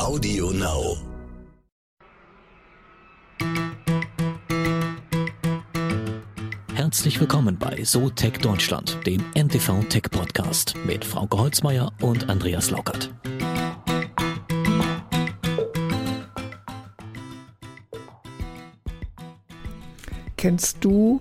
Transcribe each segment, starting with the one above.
Audio Now. Herzlich willkommen bei So Tech Deutschland, dem NTV Tech Podcast mit Frauke Holzmeier und Andreas Laukert. Kennst du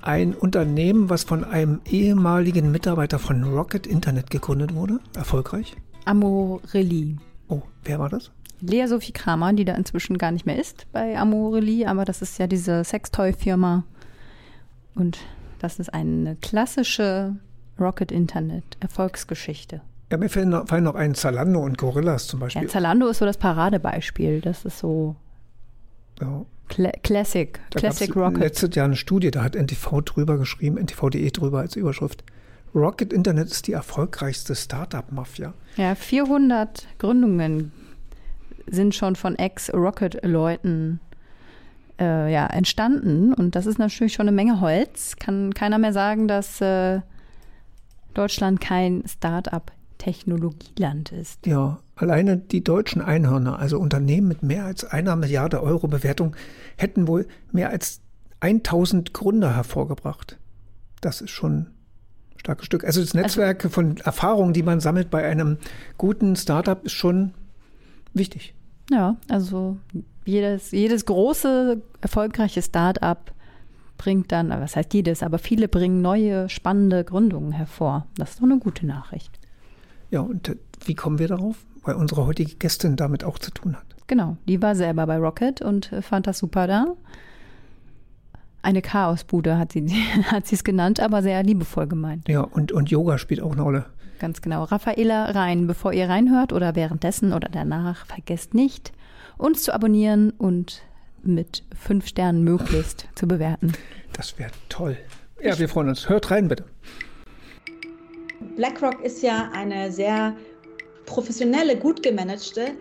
ein Unternehmen, was von einem ehemaligen Mitarbeiter von Rocket Internet gegründet wurde? Erfolgreich? Amorelli. Oh, wer war das? Lea Sophie Kramer, die da inzwischen gar nicht mehr ist bei Amorelli, aber das ist ja diese Sextoy-Firma. Und das ist eine klassische Rocket Internet Erfolgsgeschichte. Ja, mir fallen noch, fallen noch ein Zalando und Gorillas zum Beispiel. Ja, Zalando ist so das Paradebeispiel. Das ist so Ja. Cla Classic, Da Classic Rocket. Letztes Jahr eine Studie, da hat NTV drüber geschrieben, ntv.de drüber als Überschrift. Rocket Internet ist die erfolgreichste Startup-Mafia. Ja, 400 Gründungen sind schon von Ex-Rocket-Leuten äh, ja, entstanden. Und das ist natürlich schon eine Menge Holz. Kann keiner mehr sagen, dass äh, Deutschland kein Start-up-Technologieland ist. Ja, alleine die deutschen Einhörner, also Unternehmen mit mehr als einer Milliarde Euro Bewertung, hätten wohl mehr als 1000 Gründer hervorgebracht. Das ist schon starkes Stück. Also das Netzwerk von Erfahrungen, die man sammelt bei einem guten Startup, ist schon wichtig. Ja, also jedes, jedes große, erfolgreiche Start-up bringt dann, was heißt jedes, aber viele bringen neue, spannende Gründungen hervor. Das ist doch eine gute Nachricht. Ja, und äh, wie kommen wir darauf? Weil unsere heutige Gästin damit auch zu tun hat. Genau, die war selber bei Rocket und äh, fand das super da. Eine Chaosbude hat sie hat sie es genannt, aber sehr liebevoll gemeint. Ja, und, und Yoga spielt auch eine Rolle. Ganz genau. Raffaela rein, bevor ihr reinhört oder währenddessen oder danach, vergesst nicht, uns zu abonnieren und mit fünf Sternen möglichst zu bewerten. Das wäre toll. Ja, wir freuen uns. Hört rein, bitte. BlackRock ist ja eine sehr professionelle, gut gemanagte,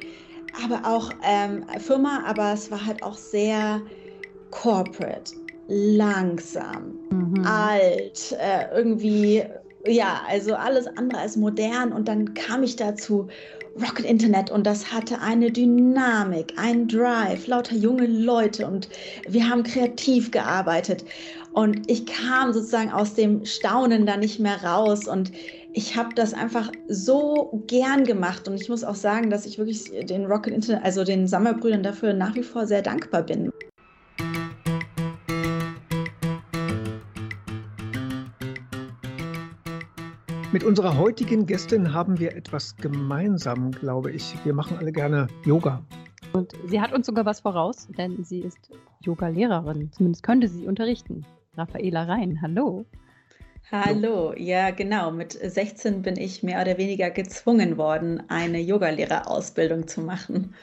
aber auch ähm, Firma, aber es war halt auch sehr corporate, langsam, alt, äh, irgendwie, ja, also alles andere als modern. Und dann kam ich dazu Rocket Internet und das hatte eine Dynamik, einen Drive, lauter junge Leute und wir haben kreativ gearbeitet. Und ich kam sozusagen aus dem Staunen da nicht mehr raus und ich habe das einfach so gern gemacht und ich muss auch sagen, dass ich wirklich den Rocket Internet, also den Sammelbrüdern dafür nach wie vor sehr dankbar bin. Mit unserer heutigen Gästin haben wir etwas gemeinsam, glaube ich. Wir machen alle gerne Yoga. Und sie hat uns sogar was voraus, denn sie ist Yoga-Lehrerin. Zumindest könnte sie unterrichten. Raffaela Rhein, hallo. Hallo, ja genau. Mit 16 bin ich mehr oder weniger gezwungen worden, eine Yogalehrerausbildung zu machen.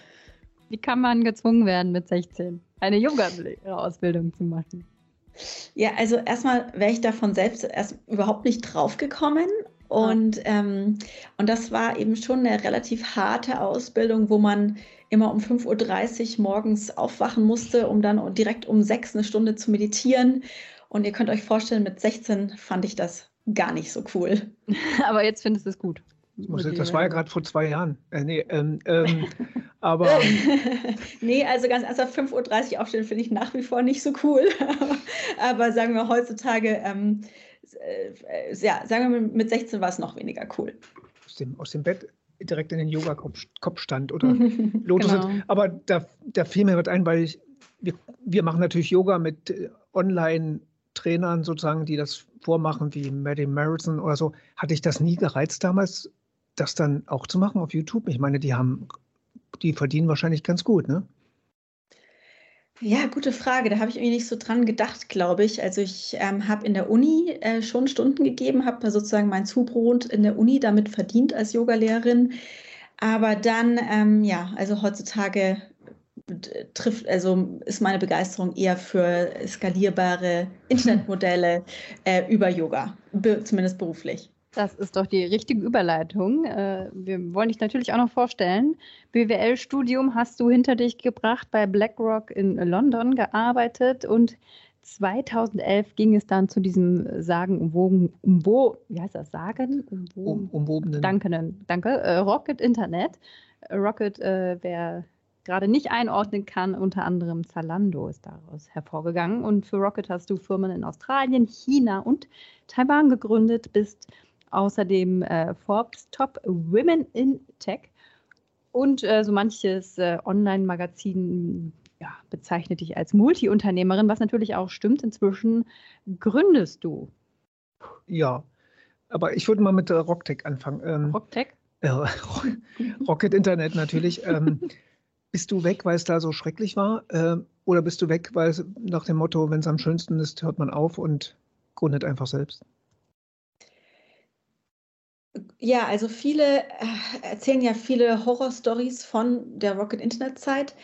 Wie kann man gezwungen werden mit 16, eine Yoga-Lehrerausbildung zu machen? Ja, also erstmal wäre ich davon selbst erst überhaupt nicht drauf gekommen. Und, ähm, und das war eben schon eine relativ harte Ausbildung, wo man immer um 5.30 Uhr morgens aufwachen musste, um dann direkt um sechs eine Stunde zu meditieren. Und ihr könnt euch vorstellen, mit 16 fand ich das gar nicht so cool. Aber jetzt findest du es gut. Das war ja gerade vor zwei Jahren. Äh, nee, ähm, ähm, aber nee, also ganz ernsthaft, 5.30 Uhr aufstehen finde ich nach wie vor nicht so cool. aber sagen wir heutzutage, ähm, äh, ja, sagen wir mit 16 war es noch weniger cool. aus dem, aus dem Bett direkt in den Yoga-Kopfstand oder Lotus. Genau. Aber da, da fiel mir was ein, weil ich, wir, wir machen natürlich Yoga mit äh, Online-Trainern sozusagen, die das vormachen, wie Maddie Marathon oder so. Hatte ich das nie gereizt damals, das dann auch zu machen auf YouTube? Ich meine, die haben, die verdienen wahrscheinlich ganz gut, ne? Ja, gute Frage. Da habe ich irgendwie nicht so dran gedacht, glaube ich. Also ich ähm, habe in der Uni äh, schon Stunden gegeben, habe sozusagen mein Zubrot in der Uni damit verdient als Yogalehrerin. Aber dann, ähm, ja, also heutzutage trifft, also ist meine Begeisterung eher für skalierbare Internetmodelle äh, über Yoga, be zumindest beruflich. Das ist doch die richtige Überleitung. Äh, Wir wollen dich natürlich auch noch vorstellen. BWL-Studium hast du hinter dich gebracht, bei BlackRock in London gearbeitet und 2011 ging es dann zu diesem sagenumwogen, umwo, wie heißt das, sagen? Um, umwobenen. Danke, danke. Äh, Rocket Internet. Rocket, äh, wer gerade nicht einordnen kann, unter anderem Zalando ist daraus hervorgegangen. Und für Rocket hast du Firmen in Australien, China und Taiwan gegründet, bist außerdem äh, Forbes Top Women in Tech und äh, so manches äh, Online-Magazin ja, bezeichnet dich als Multiunternehmerin, was natürlich auch stimmt. Inzwischen gründest du. Ja, aber ich würde mal mit äh, Rocktech anfangen. Ähm, Rocktech? Äh, Rocket Internet natürlich. ähm, bist du weg, weil es da so schrecklich war? Äh, oder bist du weg, weil es nach dem Motto, wenn es am schönsten ist, hört man auf und gründet einfach selbst? Ja, also viele äh, erzählen ja viele Horrorstories von der Rocket Internet Zeit.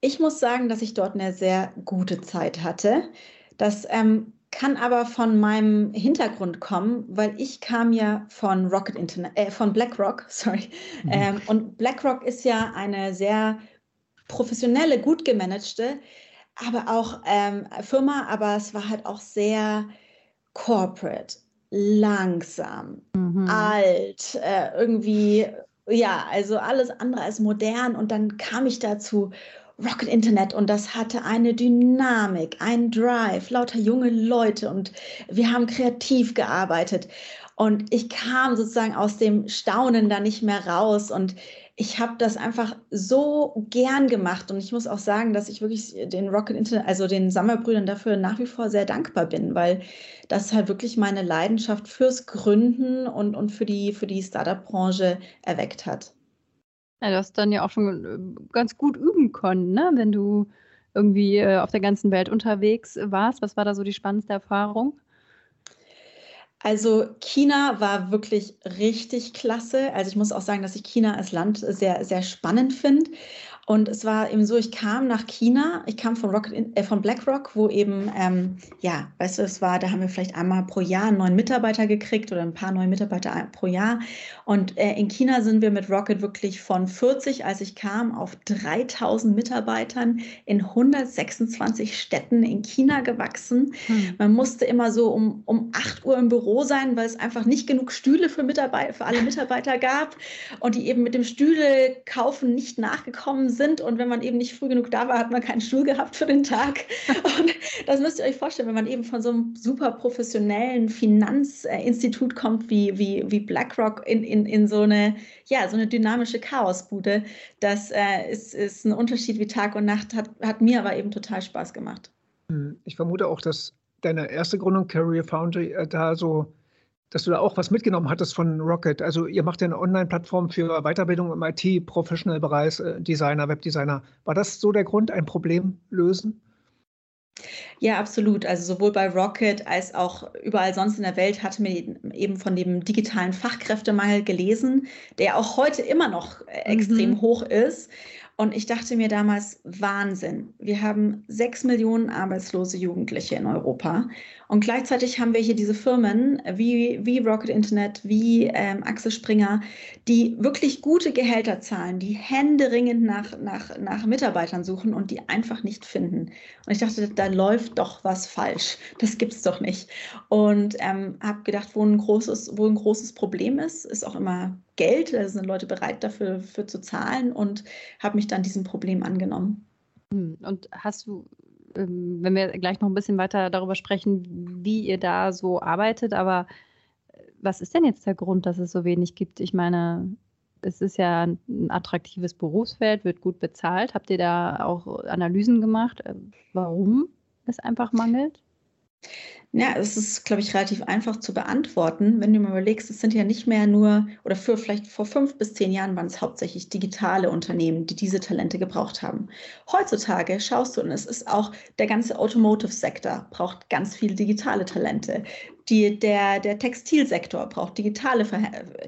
Ich muss sagen, dass ich dort eine sehr gute Zeit hatte. Das ähm, kann aber von meinem Hintergrund kommen, weil ich kam ja von Rocket Internet, äh, von BlackRock, sorry. Mhm. Ähm, und BlackRock ist ja eine sehr professionelle, gut gemanagte, aber auch ähm, Firma, aber es war halt auch sehr corporate, langsam, mhm. alt, äh, irgendwie, ja, also alles andere als modern. Und dann kam ich dazu Rocket Internet und das hatte eine Dynamik, einen Drive, lauter junge Leute und wir haben kreativ gearbeitet. Und ich kam sozusagen aus dem Staunen da nicht mehr raus und ich habe das einfach so gern gemacht und ich muss auch sagen, dass ich wirklich den Rocket Internet, also den Sammelbrüdern dafür nach wie vor sehr dankbar bin, weil das halt wirklich meine Leidenschaft fürs Gründen und, und für die, für die Startup-Branche erweckt hat. Ja, du hast dann ja auch schon äh, ganz gut üben können, ne? wenn du irgendwie äh, auf der ganzen Welt unterwegs warst. Was war da so die spannendste Erfahrung? Also China war wirklich richtig klasse. Also ich muss auch sagen, dass ich China als Land sehr, sehr spannend finde. Und es war eben so, ich kam nach China, ich kam von, Rocket, äh, von BlackRock, wo eben, ähm, ja, weißt du, es war, da haben wir vielleicht einmal pro Jahr einen neuen Mitarbeiter gekriegt oder ein paar neue Mitarbeiter pro Jahr. Und äh, in China sind wir mit Rocket wirklich von 40, als ich kam, auf 3000 Mitarbeitern in 126 Städten in China gewachsen. Hm. Man musste immer so um, um 8 Uhr im Büro sein, weil es einfach nicht genug Stühle für, Mitarbeiter, für alle Mitarbeiter gab und die eben mit dem Stühle kaufen nicht nachgekommen sind und wenn man eben nicht früh genug da war, hat man keinen Stuhl gehabt für den Tag. Und das müsst ihr euch vorstellen, wenn man eben von so einem super professionellen Finanzinstitut kommt wie, wie, wie BlackRock in, in, in so eine, ja, so eine dynamische Chaosbude. Das äh, ist, ist ein Unterschied wie Tag und Nacht, hat, hat mir aber eben total Spaß gemacht. Hm, ich vermute auch, dass deine erste Gründung Career Foundry äh, da so dass du da auch was mitgenommen hattest von Rocket. Also ihr macht ja eine Online-Plattform für Weiterbildung im IT-Professional-Bereich, äh, Designer, Webdesigner. War das so der Grund, ein Problem lösen? Ja, absolut. Also sowohl bei Rocket als auch überall sonst in der Welt hatte man eben von dem digitalen Fachkräftemangel gelesen, der auch heute immer noch äh, extrem mhm. hoch ist. Und ich dachte mir damals, Wahnsinn. Wir haben sechs Millionen arbeitslose Jugendliche in Europa. Und gleichzeitig haben wir hier diese Firmen wie, wie Rocket Internet, wie ähm, Axel Springer, die wirklich gute Gehälter zahlen, die händeringend nach, nach, nach Mitarbeitern suchen und die einfach nicht finden. Und ich dachte, da läuft doch was falsch. Das gibt's doch nicht. Und ähm, habe gedacht, wo ein, großes, wo ein großes Problem ist, ist auch immer Geld, da sind Leute bereit dafür für zu zahlen und habe mich dann diesem Problem angenommen. Hm, und hast du, ähm, wenn wir gleich noch ein bisschen weiter darüber sprechen, wie ihr da so arbeitet, aber äh, was ist denn jetzt der Grund, dass es so wenig gibt? Ich meine, es ist ja ein attraktives Berufsfeld, wird gut bezahlt. Habt ihr da auch Analysen gemacht, äh, warum es einfach mangelt? Ja, es ist, glaube ich, relativ einfach zu beantworten. Wenn du mal überlegst, es sind ja nicht mehr nur, oder für vielleicht vor fünf bis zehn Jahren waren es hauptsächlich digitale Unternehmen, die diese Talente gebraucht haben. Heutzutage schaust du, und es ist auch der ganze Automotive-Sektor braucht ganz viele digitale Talente. Die, der, der Textilsektor braucht digitale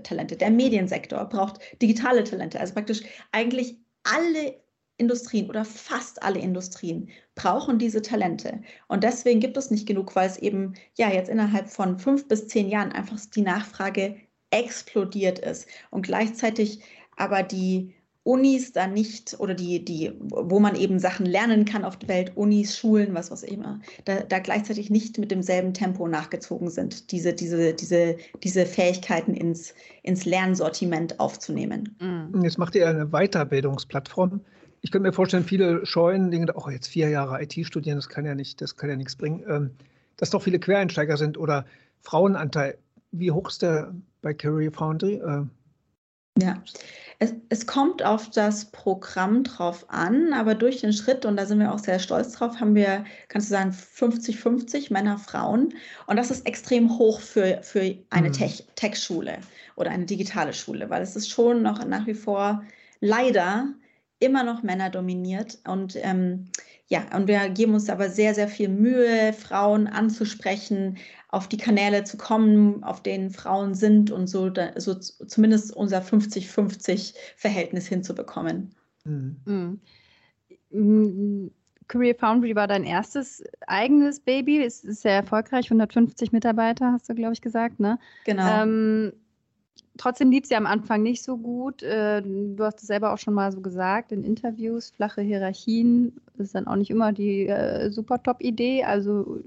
Talente. Der Mediensektor braucht digitale Talente. Also praktisch eigentlich alle Industrien oder fast alle Industrien brauchen diese Talente. Und deswegen gibt es nicht genug, weil es eben ja jetzt innerhalb von fünf bis zehn Jahren einfach die Nachfrage explodiert ist und gleichzeitig aber die Unis da nicht oder die, die, wo man eben Sachen lernen kann auf der Welt, Unis, Schulen, was was immer, da, da gleichzeitig nicht mit demselben Tempo nachgezogen sind, diese, diese, diese, diese Fähigkeiten ins, ins Lernsortiment aufzunehmen. Mhm. Jetzt macht ihr eine Weiterbildungsplattform. Ich könnte mir vorstellen, viele scheuen, denken, oh, jetzt vier Jahre IT studieren, das kann ja nicht, das kann ja nichts bringen. Ähm, dass doch viele Quereinsteiger sind oder Frauenanteil. Wie hoch ist der bei Career Foundry? Äh, ja, es, es, kommt auf das Programm drauf an, aber durch den Schritt, und da sind wir auch sehr stolz drauf, haben wir, kannst du sagen, 50-50 Männer, Frauen. Und das ist extrem hoch für, für eine mhm. Tech-Schule oder eine digitale Schule, weil es ist schon noch nach wie vor leider immer noch Männer dominiert. Und ähm, ja, und wir geben uns aber sehr, sehr viel Mühe, Frauen anzusprechen, auf die Kanäle zu kommen, auf denen Frauen sind und so, so zumindest unser 50-50-Verhältnis hinzubekommen. Mhm. Mhm. Career Foundry war dein erstes eigenes Baby. Es ist sehr erfolgreich, 150 Mitarbeiter, hast du, glaube ich, gesagt, ne? Genau. Ähm, trotzdem lief sie am Anfang nicht so gut. Äh, du hast es selber auch schon mal so gesagt in Interviews, flache Hierarchien ist dann auch nicht immer die äh, super Top-Idee. Also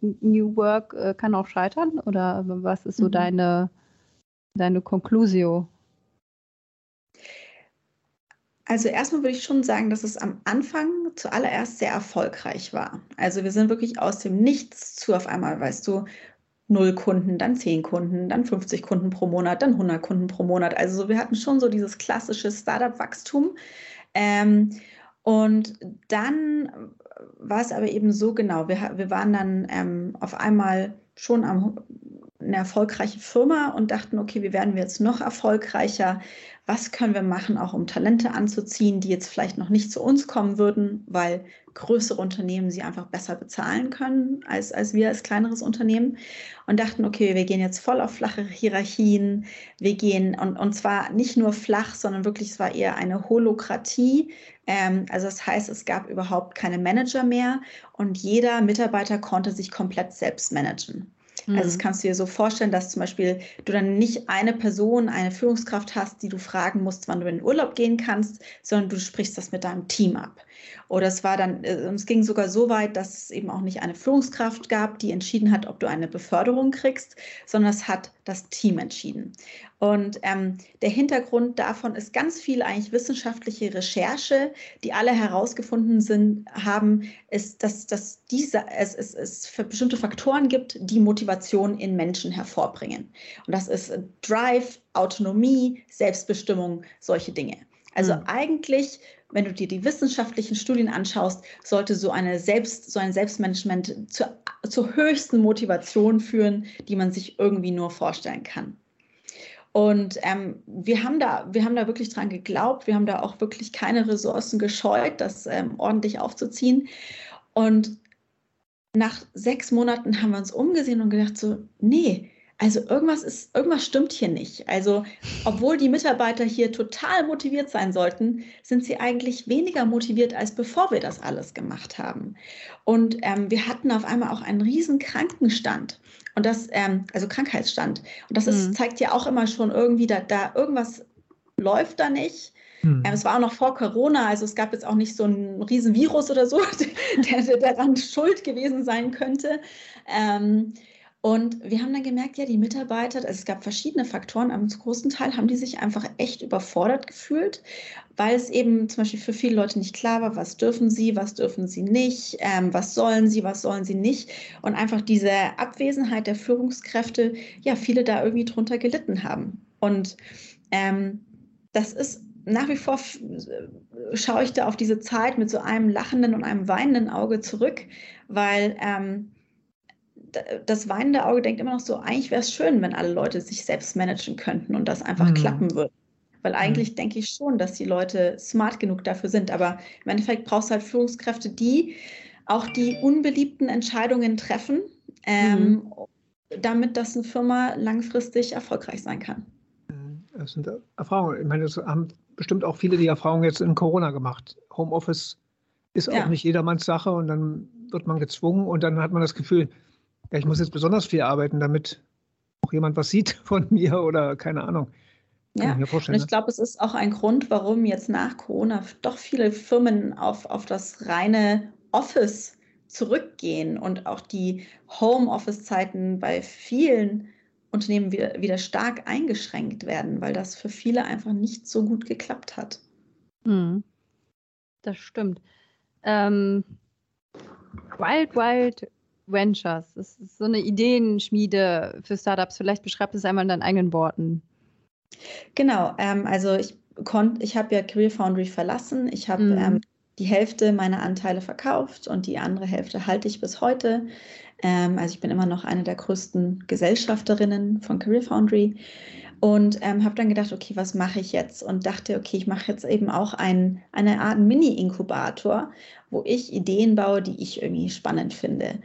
New Work äh, kann auch scheitern oder was ist so mhm. deine, deine Conclusio? Also erstmal würde ich schon sagen, dass es am Anfang zuallererst sehr erfolgreich war. Also wir sind wirklich aus dem Nichts zu auf einmal, weißt du, null Kunden, dann zehn Kunden, dann 50 Kunden pro Monat, dann 100 Kunden pro Monat. Also wir hatten schon so dieses klassische Startup-Wachstum. Ähm, und dann war es aber eben so genau, wir, wir waren dann ähm, auf einmal schon am, eine erfolgreiche Firma und dachten, okay, wie werden wir jetzt noch erfolgreicher? Was können wir machen, auch um Talente anzuziehen, die jetzt vielleicht noch nicht zu uns kommen würden, weil größere Unternehmen sie einfach besser bezahlen können als, als wir als kleineres Unternehmen. Und dachten, okay, wir gehen jetzt voll auf flache Hierarchien. Wir gehen, und, und zwar nicht nur flach, sondern wirklich, es war eher eine Holokratie. Ähm, also das heißt, es gab überhaupt keine Manager mehr und jeder Mitarbeiter konnte sich komplett selbst managen. Also das mhm. kannst du dir so vorstellen, dass zum Beispiel du dann nicht eine Person, eine Führungskraft hast, die du fragen musst, wann du in den Urlaub gehen kannst, sondern du sprichst das mit deinem Team ab. Oder es war dann, äh, es ging sogar so weit, dass es eben auch nicht eine Führungskraft gab, die entschieden hat, ob du eine Beförderung kriegst, sondern es hat das Team entschieden. Und ähm, der Hintergrund davon ist ganz viel eigentlich wissenschaftliche Recherche, die alle herausgefunden sind, haben, ist, dass, dass diese, es, es, es für bestimmte Faktoren gibt, die Motivation in Menschen hervorbringen. Und das ist Drive, Autonomie, Selbstbestimmung, solche Dinge. Also mhm. eigentlich wenn du dir die wissenschaftlichen Studien anschaust, sollte so, eine Selbst, so ein Selbstmanagement zur, zur höchsten Motivation führen, die man sich irgendwie nur vorstellen kann. Und ähm, wir, haben da, wir haben da wirklich dran geglaubt, wir haben da auch wirklich keine Ressourcen gescheut, das ähm, ordentlich aufzuziehen. Und nach sechs Monaten haben wir uns umgesehen und gedacht, so, nee, also irgendwas ist, irgendwas stimmt hier nicht. Also, obwohl die Mitarbeiter hier total motiviert sein sollten, sind sie eigentlich weniger motiviert, als bevor wir das alles gemacht haben. Und ähm, wir hatten auf einmal auch einen riesen Krankenstand. Und das, ähm, also Krankheitsstand. Und das ist, mhm. zeigt ja auch immer schon irgendwie, da, da irgendwas läuft da nicht. Mhm. Ähm, es war auch noch vor Corona, also es gab jetzt auch nicht so ein Riesenvirus oder so, der, der daran schuld gewesen sein könnte. Ähm, und wir haben dann gemerkt, ja, die Mitarbeiter, also es gab verschiedene Faktoren, aber zum großen Teil haben die sich einfach echt überfordert gefühlt, weil es eben zum Beispiel für viele Leute nicht klar war, was dürfen sie, was dürfen sie nicht, ähm, was sollen sie, was sollen sie nicht. Und einfach diese Abwesenheit der Führungskräfte, ja, viele da irgendwie drunter gelitten haben. Und ähm, das ist nach wie vor schaue ich da auf diese Zeit mit so einem lachenden und einem weinenden Auge zurück, weil ähm, das weinende Auge denkt immer noch so, eigentlich wäre es schön, wenn alle Leute sich selbst managen könnten und das einfach mhm. klappen würde. Weil eigentlich mhm. denke ich schon, dass die Leute smart genug dafür sind. Aber im Endeffekt brauchst du halt Führungskräfte, die auch die unbeliebten Entscheidungen treffen, ähm, mhm. damit das eine Firma langfristig erfolgreich sein kann. Mhm. Das sind Erfahrungen. Ich meine, das haben bestimmt auch viele die Erfahrungen jetzt in Corona gemacht. Homeoffice ist auch ja. nicht jedermanns Sache und dann wird man gezwungen und dann hat man das Gefühl, ja, ich muss jetzt besonders viel arbeiten, damit auch jemand was sieht von mir oder keine Ahnung. Ja, und ich ne? glaube, es ist auch ein Grund, warum jetzt nach Corona doch viele Firmen auf, auf das reine Office zurückgehen und auch die Homeoffice-Zeiten bei vielen Unternehmen wieder, wieder stark eingeschränkt werden, weil das für viele einfach nicht so gut geklappt hat. Mhm. Das stimmt. Ähm, Wild Wild Ventures, das ist so eine Ideenschmiede für Startups. Vielleicht beschreib es einmal in deinen eigenen Worten. Genau, ähm, also ich konnte, ich habe ja Career Foundry verlassen. Ich habe mhm. ähm, die Hälfte meiner Anteile verkauft und die andere Hälfte halte ich bis heute. Ähm, also ich bin immer noch eine der größten Gesellschafterinnen von Career Foundry und ähm, habe dann gedacht, okay, was mache ich jetzt? Und dachte, okay, ich mache jetzt eben auch ein, eine Art Mini-Inkubator, wo ich Ideen baue, die ich irgendwie spannend finde.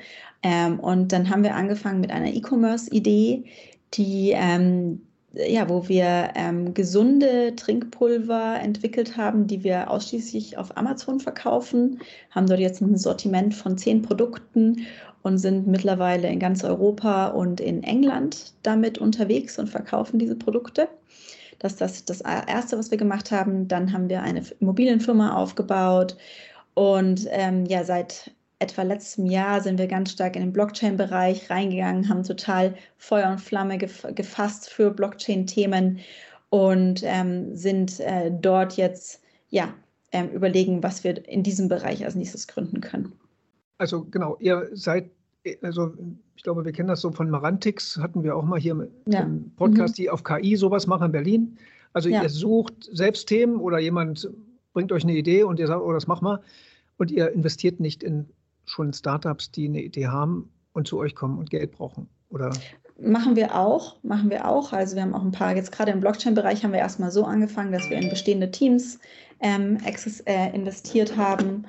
Ähm, und dann haben wir angefangen mit einer E-Commerce-Idee, die ähm, ja, wo wir ähm, gesunde Trinkpulver entwickelt haben, die wir ausschließlich auf Amazon verkaufen, haben dort jetzt ein Sortiment von zehn Produkten und sind mittlerweile in ganz Europa und in England damit unterwegs und verkaufen diese Produkte. Das ist das, das Erste, was wir gemacht haben. Dann haben wir eine Immobilienfirma aufgebaut und ähm, ja, seit etwa letztem Jahr sind wir ganz stark in den Blockchain-Bereich reingegangen, haben total Feuer und Flamme gef gefasst für Blockchain-Themen und ähm, sind äh, dort jetzt ja ähm, überlegen, was wir in diesem Bereich als nächstes gründen können. Also genau, ihr seid, also ich glaube, wir kennen das so von Marantix, hatten wir auch mal hier im ja. Podcast, mhm. die auf KI sowas machen in Berlin. Also ja. ihr sucht selbst Themen oder jemand bringt euch eine Idee und ihr sagt, oh, das mach mal. Und ihr investiert nicht in schon Startups, die eine Idee haben und zu euch kommen und Geld brauchen? Oder? Machen wir auch, machen wir auch. Also wir haben auch ein paar, jetzt gerade im Blockchain-Bereich haben wir erstmal so angefangen, dass wir in bestehende Teams ähm, access, äh, investiert haben.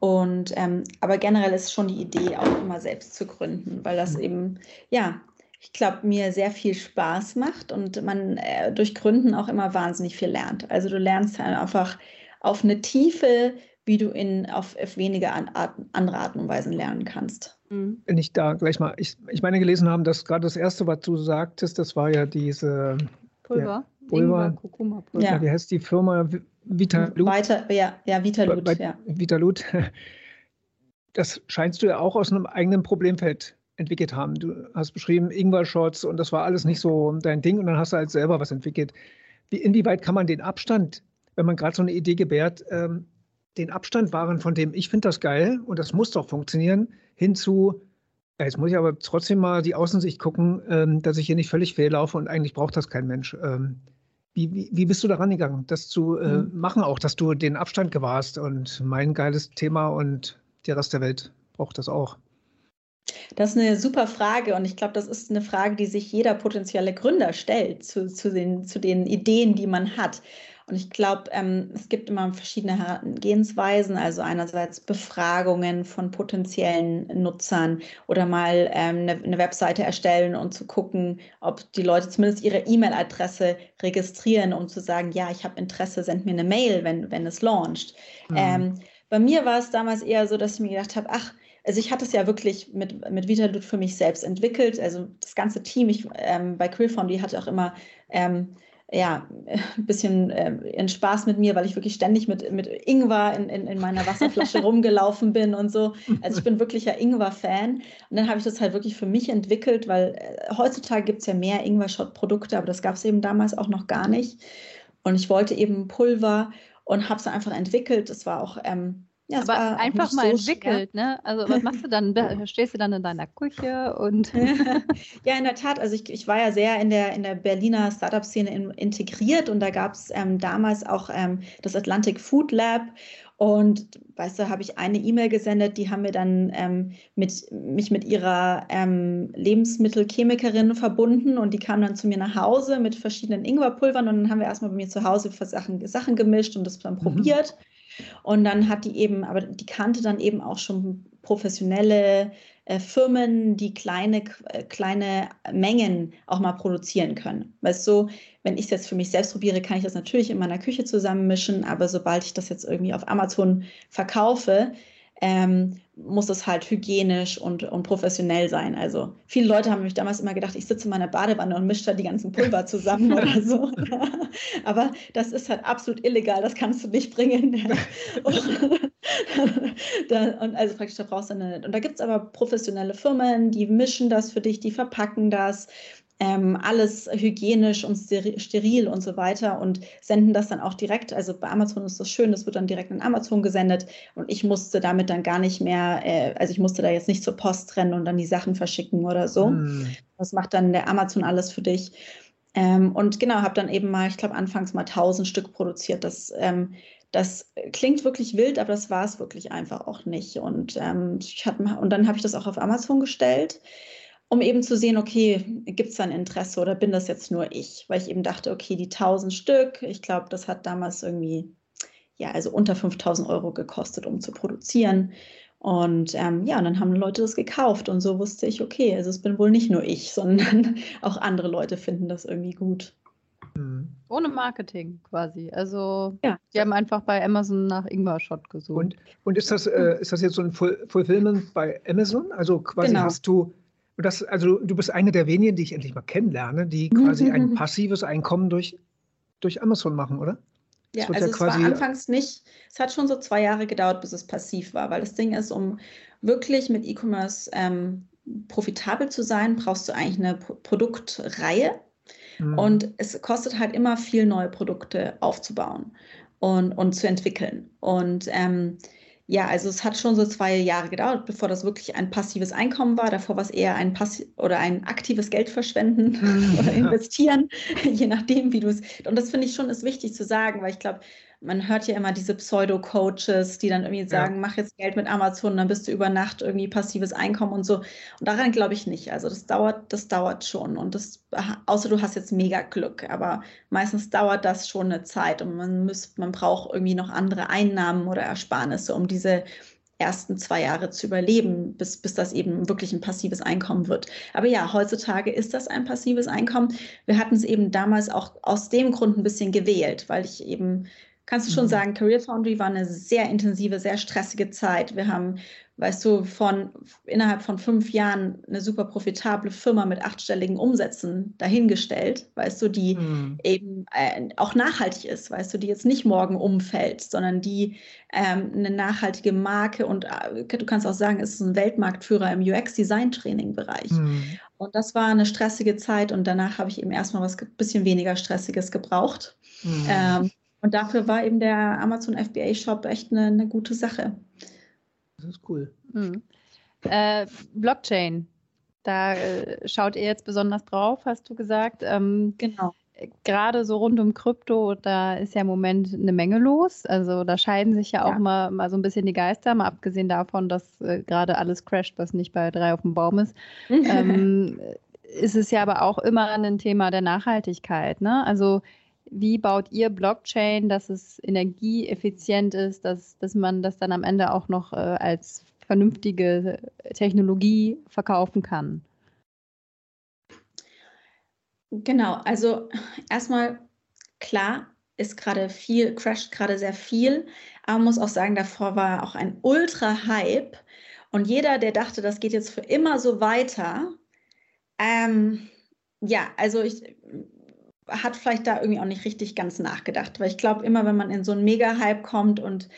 Und ähm, aber generell ist schon die Idee, auch immer selbst zu gründen, weil das mhm. eben, ja, ich glaube, mir sehr viel Spaß macht und man äh, durch Gründen auch immer wahnsinnig viel lernt. Also du lernst halt einfach auf eine Tiefe, wie du in auf, auf wenige Arten, andere Arten und Weisen lernen kannst. Mhm. Wenn ich da gleich mal, ich, ich meine gelesen haben, dass gerade das erste, was du sagtest, das war ja diese Pulver. Ja, Pulver. Pulver. Ja. Wie heißt die Firma? Vitalut. Weiter, ja, ja, Vitalut. Bei, ja. Vitalut. Das scheinst du ja auch aus einem eigenen Problemfeld entwickelt haben. Du hast beschrieben Ingwer-Shots und das war alles nicht so dein Ding und dann hast du halt selber was entwickelt. Wie, inwieweit kann man den Abstand, wenn man gerade so eine Idee gebärt, ähm, den Abstand wahren von dem, ich finde das geil und das muss doch funktionieren, hin zu, ja, jetzt muss ich aber trotzdem mal die Außensicht gucken, ähm, dass ich hier nicht völlig fehllaufe und eigentlich braucht das kein Mensch. Ähm, wie, wie, wie, bist du da rangegangen, das zu äh, mhm. machen, auch, dass du den Abstand gewahrst und mein geiles Thema und der Rest der Welt braucht das auch? Das ist eine super Frage und ich glaube, das ist eine Frage, die sich jeder potenzielle Gründer stellt zu, zu, den, zu den Ideen, die man hat. Und ich glaube, ähm, es gibt immer verschiedene Herangehensweisen, also einerseits Befragungen von potenziellen Nutzern oder mal ähm, eine, eine, Webseite erstellen und zu gucken, ob die Leute zumindest ihre E-Mail-Adresse registrieren, um zu sagen, ja, ich habe Interesse, send mir eine Mail, wenn, wenn es launcht. Mhm. Ähm, bei mir war es damals eher so, dass ich mir gedacht habe, ach, also ich hatte es ja wirklich mit, mit Vitalut für mich selbst entwickelt. Also das ganze Team, ich ähm, bei Queerfound, die hatte auch immer ähm, ja, ein bisschen äh, Spaß mit mir, weil ich wirklich ständig mit, mit Ingwer in, in, in meiner Wasserflasche rumgelaufen bin und so. Also ich bin wirklicher Ingwer-Fan. Und dann habe ich das halt wirklich für mich entwickelt, weil äh, heutzutage gibt es ja mehr Ingwer-Shot-Produkte, aber das gab es eben damals auch noch gar nicht. Und ich wollte eben Pulver und habe es einfach entwickelt. Das war auch ähm, ja, aber einfach mal so entwickelt, schwer. ne? Also was machst du dann? Stehst du dann in deiner Küche und ja, in der Tat. Also ich, ich war ja sehr in der in der Berliner Startup-Szene in, integriert und da gab es ähm, damals auch ähm, das Atlantic Food Lab und weißt du, habe ich eine E-Mail gesendet, die haben mir dann ähm, mit, mich mit ihrer ähm, Lebensmittelchemikerin verbunden und die kam dann zu mir nach Hause mit verschiedenen Ingwerpulvern und dann haben wir erstmal bei mir zu Hause Sachen, Sachen gemischt und das dann mhm. probiert. Und dann hat die eben, aber die kannte dann eben auch schon professionelle äh, Firmen, die kleine, äh, kleine Mengen auch mal produzieren können. Weißt du, wenn ich es jetzt für mich selbst probiere, kann ich das natürlich in meiner Küche zusammenmischen, aber sobald ich das jetzt irgendwie auf Amazon verkaufe, ähm, muss es halt hygienisch und, und professionell sein. Also viele Leute haben mich damals immer gedacht, ich sitze in meiner Badewanne und mische da die ganzen Pulver zusammen oder so. Aber das ist halt absolut illegal, das kannst du nicht bringen. da, und also praktisch, da brauchst du eine, und da gibt es aber professionelle Firmen, die mischen das für dich, die verpacken das ähm, alles hygienisch und steril und so weiter und senden das dann auch direkt. Also bei Amazon ist das schön, das wird dann direkt in Amazon gesendet und ich musste damit dann gar nicht mehr, äh, also ich musste da jetzt nicht zur Post rennen und dann die Sachen verschicken oder so. Hm. Das macht dann der Amazon alles für dich. Ähm, und genau, habe dann eben mal, ich glaube, anfangs mal 1000 Stück produziert. Das, ähm, das klingt wirklich wild, aber das war es wirklich einfach auch nicht. Und, ähm, ich hatte, und dann habe ich das auch auf Amazon gestellt um eben zu sehen, okay, gibt es da ein Interesse oder bin das jetzt nur ich? Weil ich eben dachte, okay, die 1000 Stück, ich glaube, das hat damals irgendwie, ja, also unter 5000 Euro gekostet, um zu produzieren. Und ähm, ja, und dann haben Leute das gekauft und so wusste ich, okay, also es bin wohl nicht nur ich, sondern auch andere Leute finden das irgendwie gut. Mhm. Ohne Marketing quasi. Also ja. die haben einfach bei Amazon nach Ingwer-Shot gesucht. Und, und ist, das, äh, ist das jetzt so ein Fulfillment bei Amazon? Also quasi genau. hast du das, also du bist eine der wenigen, die ich endlich mal kennenlerne, die quasi ein passives Einkommen durch, durch Amazon machen, oder? Ja, also ja es war anfangs nicht, es hat schon so zwei Jahre gedauert, bis es passiv war, weil das Ding ist, um wirklich mit E-Commerce ähm, profitabel zu sein, brauchst du eigentlich eine P Produktreihe. Mhm. Und es kostet halt immer viel, neue Produkte aufzubauen und, und zu entwickeln. Und ähm, ja, also es hat schon so zwei Jahre gedauert, bevor das wirklich ein passives Einkommen war. Davor war es eher ein passi oder ein aktives Geld verschwenden oder investieren, je nachdem, wie du es. Und das finde ich schon ist wichtig zu sagen, weil ich glaube, man hört ja immer diese Pseudo-Coaches, die dann irgendwie sagen, ja. mach jetzt Geld mit Amazon, dann bist du über Nacht irgendwie passives Einkommen und so. Und daran glaube ich nicht. Also das dauert, das dauert schon. Und das, außer du hast jetzt mega Glück, aber meistens dauert das schon eine Zeit und man muss, man braucht irgendwie noch andere Einnahmen oder Ersparnisse, um diese ersten zwei Jahre zu überleben, bis, bis das eben wirklich ein passives Einkommen wird. Aber ja, heutzutage ist das ein passives Einkommen. Wir hatten es eben damals auch aus dem Grund ein bisschen gewählt, weil ich eben kannst du schon mhm. sagen, Career Foundry war eine sehr intensive, sehr stressige Zeit. Wir haben, weißt du, von innerhalb von fünf Jahren eine super profitable Firma mit achtstelligen Umsätzen dahingestellt, weißt du, die mhm. eben äh, auch nachhaltig ist, weißt du, die jetzt nicht morgen umfällt, sondern die ähm, eine nachhaltige Marke und äh, du kannst auch sagen, es ist ein Weltmarktführer im UX-Design-Training-Bereich. Mhm. Und das war eine stressige Zeit und danach habe ich eben erstmal was bisschen weniger Stressiges gebraucht. Mhm. Ähm, und dafür war eben der Amazon FBA Shop echt eine, eine gute Sache. Das ist cool. Mhm. Äh, Blockchain, da äh, schaut ihr jetzt besonders drauf, hast du gesagt. Ähm, genau. Gerade so rund um Krypto, da ist ja im Moment eine Menge los. Also da scheiden sich ja auch ja. Mal, mal so ein bisschen die Geister, mal abgesehen davon, dass äh, gerade alles crasht, was nicht bei drei auf dem Baum ist. ähm, ist es ja aber auch immer ein Thema der Nachhaltigkeit. Ne? Also wie baut ihr Blockchain, dass es energieeffizient ist, dass, dass man das dann am Ende auch noch äh, als vernünftige Technologie verkaufen kann? Genau, also erstmal klar, ist gerade viel, crasht gerade sehr viel, aber man muss auch sagen, davor war auch ein Ultra-Hype und jeder, der dachte, das geht jetzt für immer so weiter, ähm, ja, also ich, hat vielleicht da irgendwie auch nicht richtig ganz nachgedacht, weil ich glaube, immer wenn man in so einen Mega-Hype kommt und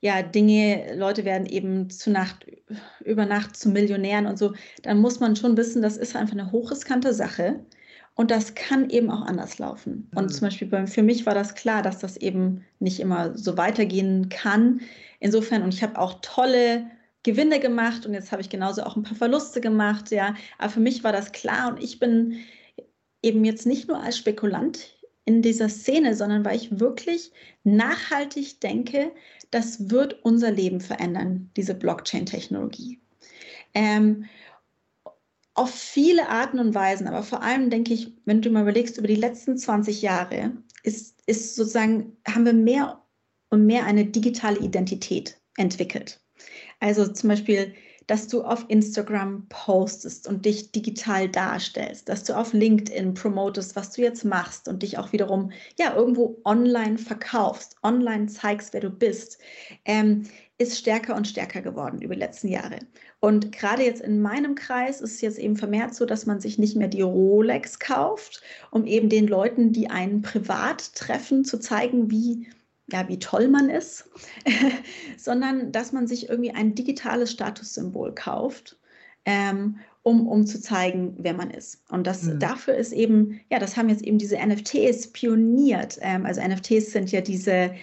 ja, Dinge, Leute werden eben zu Nacht, über Nacht zu Millionären und so, dann muss man schon wissen, das ist einfach eine hochriskante Sache und das kann eben auch anders laufen. Und mhm. zum Beispiel bei, für mich war das klar, dass das eben nicht immer so weitergehen kann. Insofern, und ich habe auch tolle Gewinne gemacht und jetzt habe ich genauso auch ein paar Verluste gemacht, ja. Aber für mich war das klar und ich bin eben jetzt nicht nur als Spekulant in dieser Szene, sondern weil ich wirklich nachhaltig denke, das wird unser Leben verändern, diese Blockchain-Technologie. Ähm, auf viele Arten und Weisen, aber vor allem denke ich, wenn du mal überlegst, über die letzten 20 Jahre ist, ist sozusagen, haben wir mehr und mehr eine digitale Identität entwickelt. Also zum Beispiel dass du auf Instagram postest und dich digital darstellst, dass du auf LinkedIn promotest, was du jetzt machst und dich auch wiederum ja irgendwo online verkaufst, online zeigst, wer du bist, ähm, ist stärker und stärker geworden über die letzten Jahre. Und gerade jetzt in meinem Kreis ist es jetzt eben vermehrt so, dass man sich nicht mehr die Rolex kauft, um eben den Leuten, die einen privat treffen, zu zeigen, wie ja, wie toll man ist, sondern dass man sich irgendwie ein digitales Statussymbol kauft, ähm, um, um zu zeigen, wer man ist. Und das mhm. dafür ist eben, ja, das haben jetzt eben diese NFTs pioniert. Ähm, also NFTs sind ja diese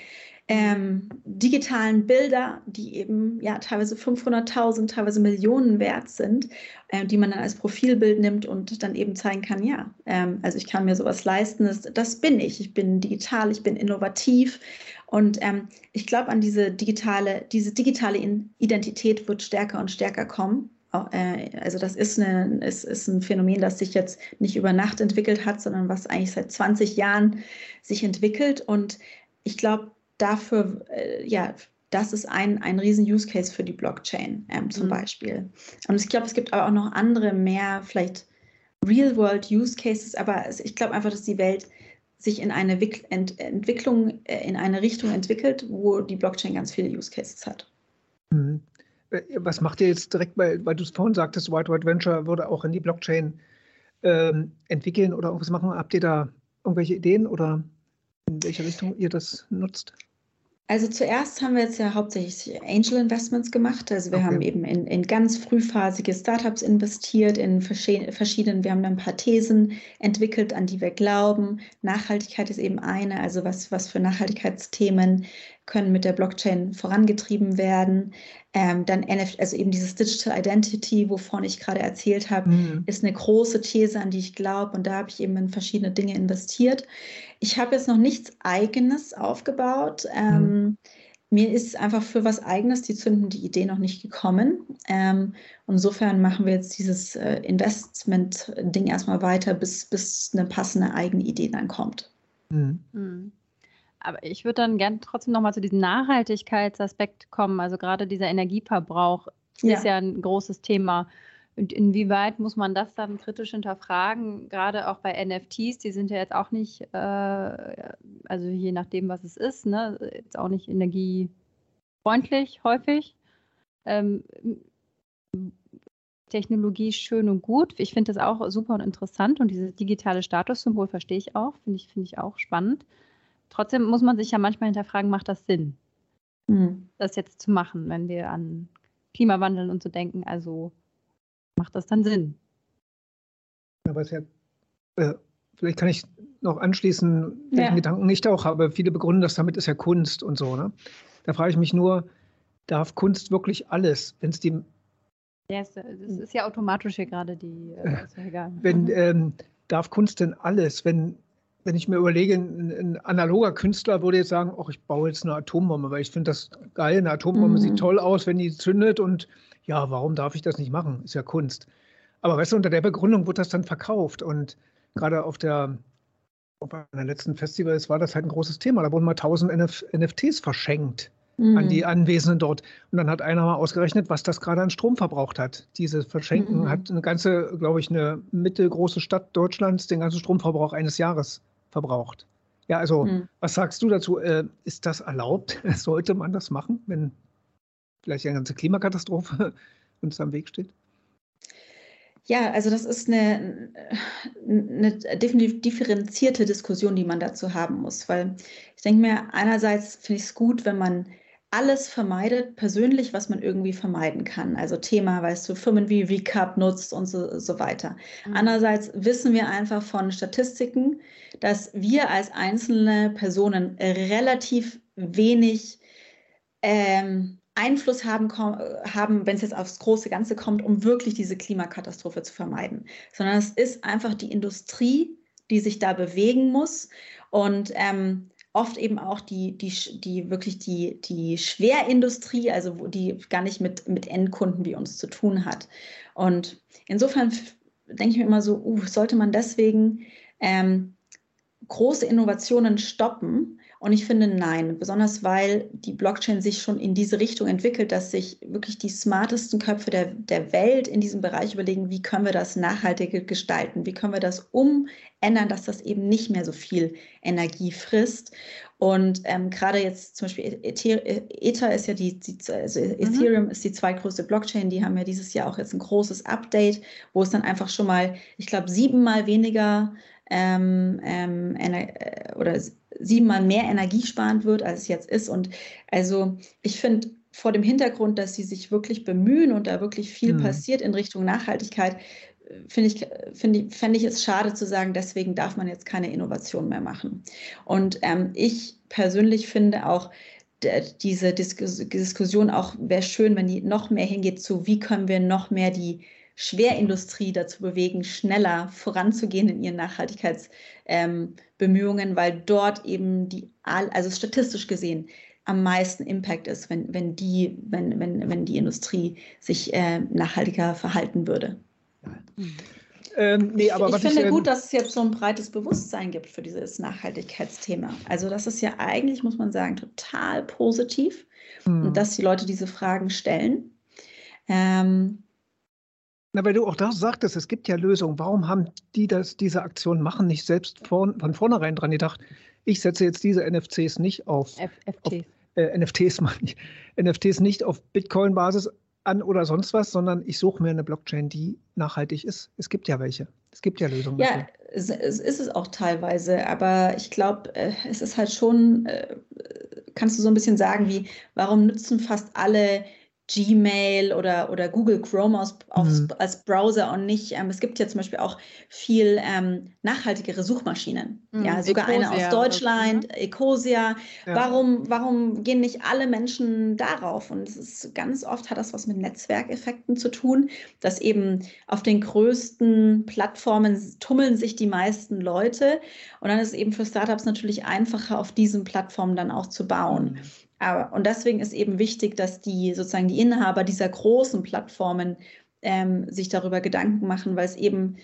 ähm, digitalen Bilder, die eben ja teilweise 500.000, teilweise Millionen wert sind, äh, die man dann als Profilbild nimmt und dann eben zeigen kann, ja, ähm, also ich kann mir sowas leisten, das, das, bin ich. Ich bin digital, ich bin innovativ und ähm, ich glaube an diese digitale, diese digitale Identität wird stärker und stärker kommen. Äh, also das ist, eine, ist, ist ein Phänomen, das sich jetzt nicht über Nacht entwickelt hat, sondern was eigentlich seit 20 Jahren sich entwickelt. Und ich glaube, dafür, äh, ja, das ist ein, ein riesen Use Case für die Blockchain ähm, zum mhm. Beispiel. Und ich glaube, es gibt aber auch noch andere, mehr vielleicht Real-World Use Cases, aber ich glaube einfach, dass die Welt sich in eine Ent Entwicklung, äh, in eine Richtung entwickelt, wo die Blockchain ganz viele Use Cases hat. Mhm. Äh, was macht ihr jetzt direkt, weil, weil du es vorhin sagtest, White White Venture würde auch in die Blockchain ähm, entwickeln oder irgendwas machen? Habt ihr da irgendwelche Ideen oder in welche Richtung ihr das nutzt? Also zuerst haben wir jetzt ja hauptsächlich Angel Investments gemacht. Also wir okay. haben eben in, in ganz frühphasige Startups investiert, in verschiedenen, wir haben ein paar Thesen entwickelt, an die wir glauben. Nachhaltigkeit ist eben eine, also was, was für Nachhaltigkeitsthemen können mit der Blockchain vorangetrieben werden. Ähm, dann NFT, also eben dieses Digital Identity, wovon ich gerade erzählt habe, mhm. ist eine große These, an die ich glaube. Und da habe ich eben in verschiedene Dinge investiert. Ich habe jetzt noch nichts Eigenes aufgebaut. Ähm, mhm. Mir ist einfach für was Eigenes die zündende Idee noch nicht gekommen. Ähm, insofern machen wir jetzt dieses äh, Investment-Ding erstmal weiter, bis, bis eine passende eigene Idee dann kommt. Mhm. mhm. Aber ich würde dann gerne trotzdem nochmal zu diesem Nachhaltigkeitsaspekt kommen. Also gerade dieser Energieverbrauch ja. ist ja ein großes Thema. Und inwieweit muss man das dann kritisch hinterfragen, gerade auch bei NFTs, die sind ja jetzt auch nicht, äh, also je nachdem, was es ist, ne, jetzt auch nicht energiefreundlich häufig. Ähm, Technologie schön und gut. Ich finde das auch super und interessant und dieses digitale Statussymbol verstehe ich auch, finde ich, finde ich auch spannend. Trotzdem muss man sich ja manchmal hinterfragen, macht das Sinn, mhm. das jetzt zu machen, wenn wir an Klimawandel und so denken? Also macht das dann Sinn? Aber es ja, äh, vielleicht kann ich noch anschließen, welchen ja. Gedanken ich auch habe. Viele begründen das damit, ist ja Kunst und so. Ne? Da frage ich mich nur, darf Kunst wirklich alles, wenn es die ja, das ist ja automatisch hier gerade die. Äh, wenn, ähm, darf Kunst denn alles, wenn wenn ich mir überlege, ein, ein, analoger Künstler würde jetzt sagen, ach, ich baue jetzt eine Atombombe, weil ich finde das geil, eine Atombombe mhm. sieht toll aus, wenn die zündet und ja, warum darf ich das nicht machen? Ist ja Kunst. Aber weißt du, unter der Begründung wird das dann verkauft und gerade auf der auf einer letzten Festivals war das halt ein großes Thema. Da wurden mal 1000 NF NFTs verschenkt mhm. an die mhm. Anwesenden dort. Und dann hat einer mal ausgerechnet, was das gerade an Strom verbraucht hat. Diese Verschenken mhm. hat eine ganze, glaube ich, eine mittelgroße Stadt Deutschlands den ganzen Stromverbrauch eines Jahres verbraucht. Ja, also hm. was sagst du dazu? Äh, ist das erlaubt? Sollte man das machen, wenn vielleicht eine ganze Klimakatastrophe uns am Weg steht? Ja, also das ist eine, eine differenzierte Diskussion, die man dazu haben muss, weil ich denke mir, einerseits finde ich es gut, wenn man alles vermeidet, persönlich, was man irgendwie vermeiden kann. Also Thema, weißt du, Firmen wie Recap nutzt und so, so weiter. Mhm. Andererseits wissen wir einfach von Statistiken, dass wir als einzelne Personen relativ wenig ähm, Einfluss haben, haben wenn es jetzt aufs große Ganze kommt, um wirklich diese Klimakatastrophe zu vermeiden. Sondern es ist einfach die Industrie, die sich da bewegen muss. Und ähm, oft eben auch die, die, die wirklich die, die Schwerindustrie, also die gar nicht mit, mit Endkunden wie uns zu tun hat. Und insofern denke ich mir immer so, uh, sollte man deswegen ähm, große Innovationen stoppen Und ich finde nein, besonders weil die Blockchain sich schon in diese Richtung entwickelt, dass sich wirklich die smartesten Köpfe der, der Welt in diesem Bereich überlegen, wie können wir das nachhaltig gestalten, wie können wir das umändern, dass das eben nicht mehr so viel Energie frisst. Und ähm, gerade jetzt zum Beispiel Ether ist ja die, die also mhm. Ethereum ist die zweitgrößte Blockchain, die haben ja dieses Jahr auch jetzt ein großes Update, wo es dann einfach schon mal, ich glaube, siebenmal weniger ähm, ähm, äh, oder siebenmal mehr energiesparend wird, als es jetzt ist. Und also ich finde, vor dem Hintergrund, dass sie sich wirklich bemühen und da wirklich viel mhm. passiert in Richtung Nachhaltigkeit, finde ich, finde ich, fände ich es schade zu sagen, deswegen darf man jetzt keine Innovation mehr machen. Und ähm, ich persönlich finde auch, diese Diskussion auch wäre schön, wenn die noch mehr hingeht zu, wie können wir noch mehr die Schwerindustrie dazu bewegen, schneller voranzugehen in ihren Nachhaltigkeitsbemühungen, ähm, weil dort eben die, also statistisch gesehen, am meisten Impact ist, wenn, wenn, die, wenn, wenn, wenn die Industrie sich äh, nachhaltiger verhalten würde. Ähm, nee, aber ich, ich finde ich, gut, dass es jetzt so ein breites Bewusstsein gibt für dieses Nachhaltigkeitsthema. Also das ist ja eigentlich, muss man sagen, total positiv, hm. dass die Leute diese Fragen stellen. Ähm, na, weil du auch da sagtest, es gibt ja Lösungen. Warum haben die das, diese Aktion machen, nicht selbst von, von vornherein dran gedacht, ich setze jetzt diese NFCs nicht auf, auf äh, NFTs, meine ich, NFTs nicht auf Bitcoin-Basis an oder sonst was, sondern ich suche mir eine Blockchain, die nachhaltig ist. Es gibt ja welche. Es gibt ja Lösungen. Ja, es, es ist es auch teilweise, aber ich glaube, äh, es ist halt schon, äh, kannst du so ein bisschen sagen, wie, warum nutzen fast alle Gmail oder, oder Google Chrome aus, aus, mhm. als Browser und nicht, ähm, es gibt ja zum Beispiel auch viel ähm, nachhaltigere Suchmaschinen. Mhm. Ja, sogar Ecosia eine aus Deutschland, oder? Ecosia. Ja. Warum, warum gehen nicht alle Menschen darauf? Und es ist ganz oft hat das was mit Netzwerkeffekten zu tun, dass eben auf den größten Plattformen tummeln sich die meisten Leute. Und dann ist es eben für Startups natürlich einfacher, auf diesen Plattformen dann auch zu bauen. Mhm. Aber, und deswegen ist eben wichtig, dass die sozusagen die Inhaber dieser großen Plattformen ähm, sich darüber Gedanken machen, weil es eben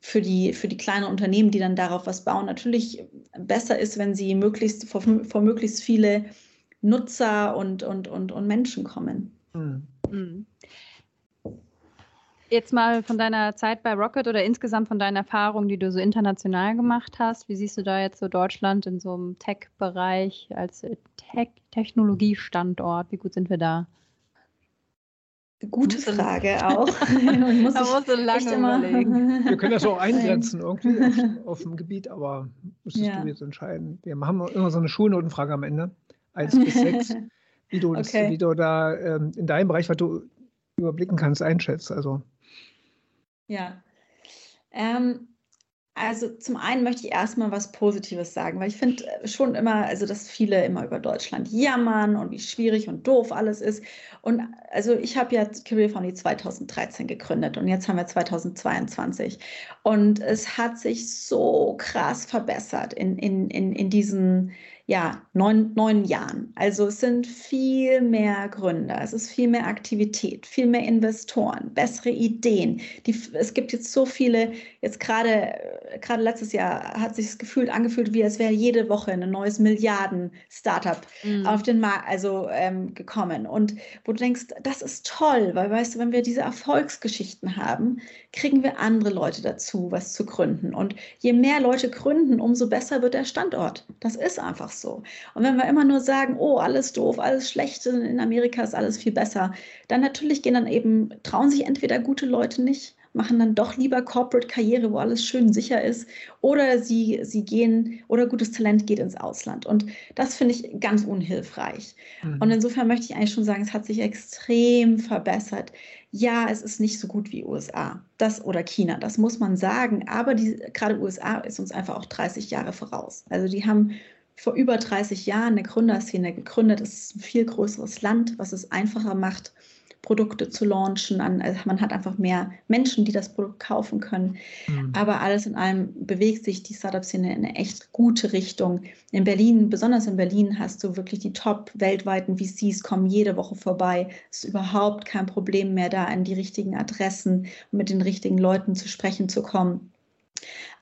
für die, für die kleinen Unternehmen, die dann darauf was bauen, natürlich besser ist, wenn sie möglichst vor, vor möglichst viele Nutzer und, und, und, und Menschen kommen. Mhm. Jetzt mal von deiner Zeit bei Rocket oder insgesamt von deinen Erfahrungen, die du so international gemacht hast. Wie siehst du da jetzt so Deutschland in so einem Tech-Bereich als Tech Technologiestandort? Wie gut sind wir da? Gute Frage auch. Man muss, muss so lange überlegen. Wir können das auch eingrenzen irgendwie auf, auf dem Gebiet, aber müsstest ja. du jetzt entscheiden. Wir haben immer so eine Schulnotenfrage am Ende, eins bis sechs, wie du, das, okay. wie du da ähm, in deinem Bereich, was du überblicken kannst, einschätzt. Also ja. Ähm, also zum einen möchte ich erstmal was Positives sagen, weil ich finde äh, schon immer, also dass viele immer über Deutschland jammern und wie schwierig und doof alles ist. Und also ich habe ja Career Foundry 2013 gegründet und jetzt haben wir 2022. Und es hat sich so krass verbessert in, in, in, in diesen ja, neun, neun Jahren. Also es sind viel mehr Gründer, es ist viel mehr Aktivität, viel mehr Investoren, bessere Ideen. Die, es gibt jetzt so viele, jetzt gerade, gerade letztes Jahr hat sich das gefühlt angefühlt, wie es wäre jede Woche ein neues Milliarden-Startup mhm. auf den Markt also, ähm, gekommen. Und wo du denkst, das ist toll, weil weißt du, wenn wir diese Erfolgsgeschichten haben, kriegen wir andere Leute dazu, was zu gründen. Und je mehr Leute gründen, umso besser wird der Standort. Das ist einfach so. Und wenn wir immer nur sagen, oh, alles doof, alles schlecht, in Amerika ist alles viel besser, dann natürlich gehen dann eben, trauen sich entweder gute Leute nicht, machen dann doch lieber Corporate Karriere, wo alles schön sicher ist, oder sie, sie gehen oder gutes Talent geht ins Ausland. Und das finde ich ganz unhilfreich. Mhm. Und insofern möchte ich eigentlich schon sagen, es hat sich extrem verbessert. Ja, es ist nicht so gut wie USA, das oder China, das muss man sagen. Aber die, gerade USA ist uns einfach auch 30 Jahre voraus. Also die haben vor über 30 Jahren eine Gründerszene gegründet. Es ist ein viel größeres Land, was es einfacher macht, Produkte zu launchen. Also man hat einfach mehr Menschen, die das Produkt kaufen können. Mhm. Aber alles in allem bewegt sich die Startup-Szene in eine echt gute Richtung. In Berlin, besonders in Berlin, hast du wirklich die top weltweiten VCs, kommen jede Woche vorbei. Es ist überhaupt kein Problem mehr, da an die richtigen Adressen und mit den richtigen Leuten zu sprechen zu kommen.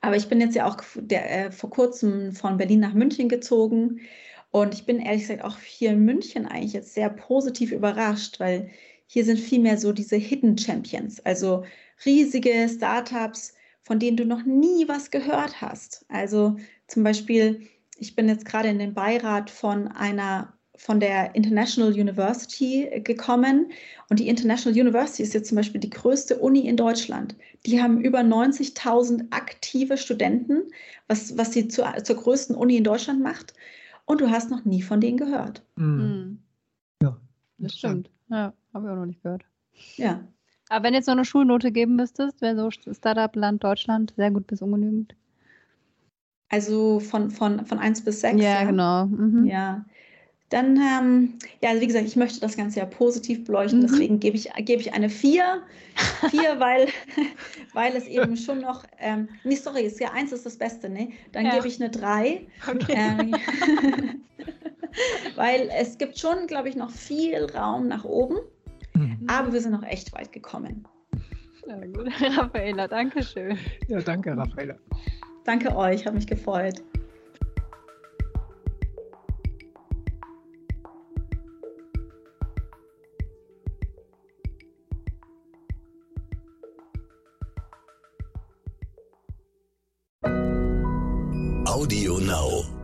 Aber ich bin jetzt ja auch der, äh, vor kurzem von Berlin nach München gezogen. Und ich bin ehrlich gesagt auch hier in München eigentlich jetzt sehr positiv überrascht, weil hier sind vielmehr so diese Hidden Champions, also riesige Startups, von denen du noch nie was gehört hast. Also zum Beispiel, ich bin jetzt gerade in den Beirat von einer von der International University gekommen. Und die International University ist jetzt zum Beispiel die größte Uni in Deutschland. Die haben über 90.000 aktive Studenten, was, was sie zur, zur größten Uni in Deutschland macht. Und du hast noch nie von denen gehört. Mhm. Ja, das stimmt. Ja, habe ich auch noch nicht gehört. Ja. Aber wenn jetzt noch eine Schulnote geben müsstest, wäre so Startup-Land Deutschland sehr gut bis ungenügend. Also von, von, von 1 bis 6. Ja, ja? genau. Mhm. Ja. Dann, ähm, ja, also wie gesagt, ich möchte das Ganze ja positiv beleuchten, mhm. deswegen gebe ich, gebe ich eine 4. 4, weil, weil es eben schon noch, ähm, nee, sorry, ist ja 1 ist das Beste, ne? Dann ja. gebe ich eine 3. Okay. Ähm, weil es gibt schon, glaube ich, noch viel Raum nach oben, mhm. aber wir sind noch echt weit gekommen. Ja, gut. Raffaela, danke schön. Ja, danke, Raffaela. Danke euch, habe mich gefreut. Audio Now.